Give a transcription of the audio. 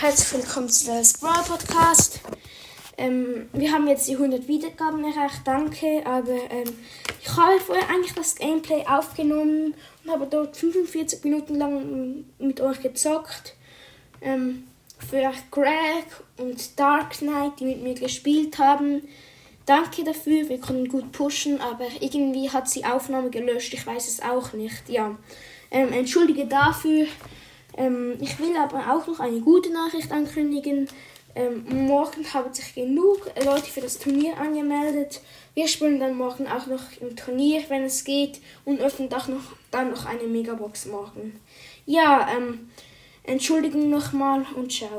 Herzlich willkommen zu der Sprawl Podcast. Ähm, wir haben jetzt die 100 Wiedergaben erreicht, danke. Aber ähm, ich habe vorher eigentlich das Gameplay aufgenommen und habe dort 45 Minuten lang mit euch gezockt. Ähm, für Greg und Dark Knight, die mit mir gespielt haben. Danke dafür, wir konnten gut pushen, aber irgendwie hat sie Aufnahme gelöscht, ich weiß es auch nicht. Ja, ähm, entschuldige dafür. Ähm, ich will aber auch noch eine gute Nachricht ankündigen. Ähm, morgen haben sich genug Leute für das Turnier angemeldet. Wir spielen dann morgen auch noch im Turnier, wenn es geht, und öffnen auch noch, dann noch eine Megabox morgen. Ja, ähm, Entschuldigung nochmal und ciao.